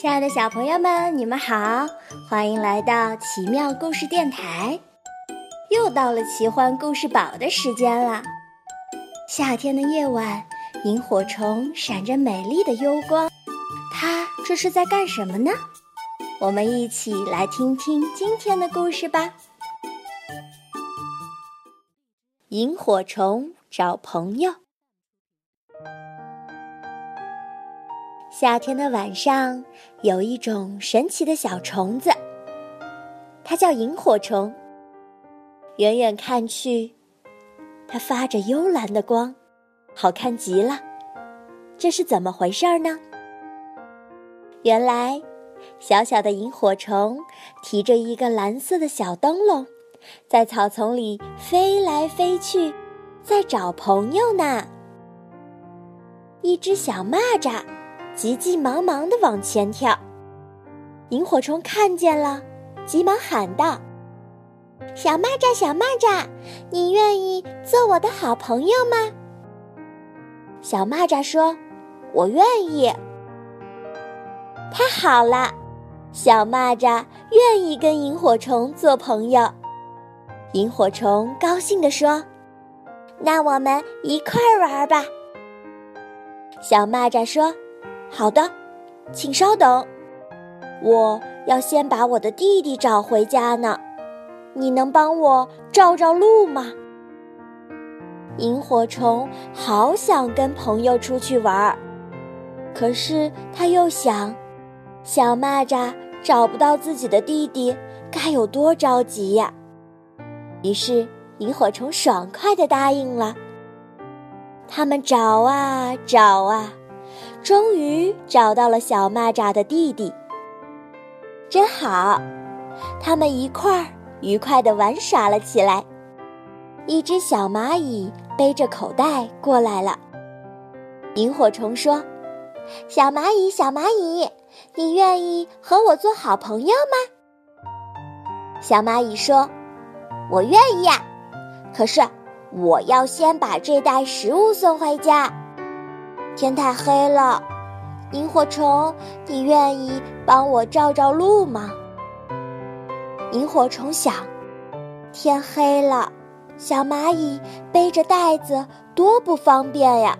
亲爱的小朋友们，你们好，欢迎来到奇妙故事电台。又到了奇幻故事宝的时间了。夏天的夜晚，萤火虫闪着美丽的幽光，它这是在干什么呢？我们一起来听听今天的故事吧。萤火虫找朋友。夏天的晚上，有一种神奇的小虫子，它叫萤火虫。远远看去，它发着幽蓝的光，好看极了。这是怎么回事呢？原来，小小的萤火虫提着一个蓝色的小灯笼，在草丛里飞来飞去，在找朋友呢。一只小蚂蚱急急忙忙地往前跳，萤火虫看见了，急忙喊道。小蚂蚱，小蚂蚱，你愿意做我的好朋友吗？小蚂蚱说：“我愿意。”太好了，小蚂蚱愿意跟萤火虫做朋友。萤火虫高兴地说：“那我们一块儿玩吧。”小蚂蚱说：“好的，请稍等，我要先把我的弟弟找回家呢。”你能帮我照照路吗？萤火虫好想跟朋友出去玩儿，可是他又想，小蚂蚱找不到自己的弟弟，该有多着急呀！于是，萤火虫爽快地答应了。他们找啊找啊，终于找到了小蚂蚱的弟弟。真好，他们一块儿。愉快地玩耍了起来。一只小蚂蚁背着口袋过来了。萤火虫说：“小蚂蚁，小蚂蚁，你愿意和我做好朋友吗？”小蚂蚁说：“我愿意呀，可是我要先把这袋食物送回家。天太黑了，萤火虫，你愿意帮我照照路吗？”萤火虫想：天黑了，小蚂蚁背着袋子多不方便呀。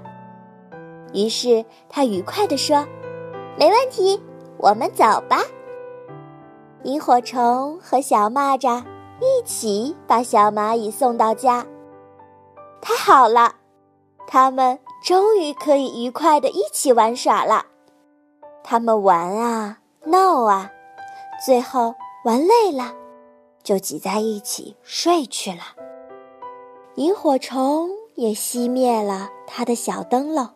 于是他愉快地说：“没问题，我们走吧。”萤火虫和小蚂蚱一起把小蚂蚁送到家。太好了，他们终于可以愉快的一起玩耍了。他们玩啊闹啊，最后。玩累了，就挤在一起睡去了。萤火虫也熄灭了它的小灯笼。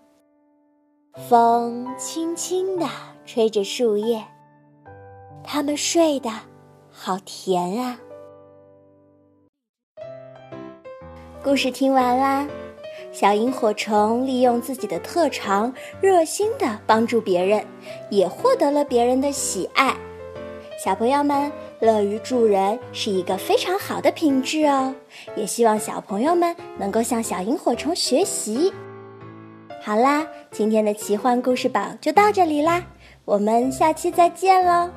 风轻轻地吹着树叶，它们睡得好甜啊。故事听完啦，小萤火虫利用自己的特长，热心地帮助别人，也获得了别人的喜爱。小朋友们，乐于助人是一个非常好的品质哦，也希望小朋友们能够向小萤火虫学习。好啦，今天的奇幻故事宝就到这里啦，我们下期再见喽。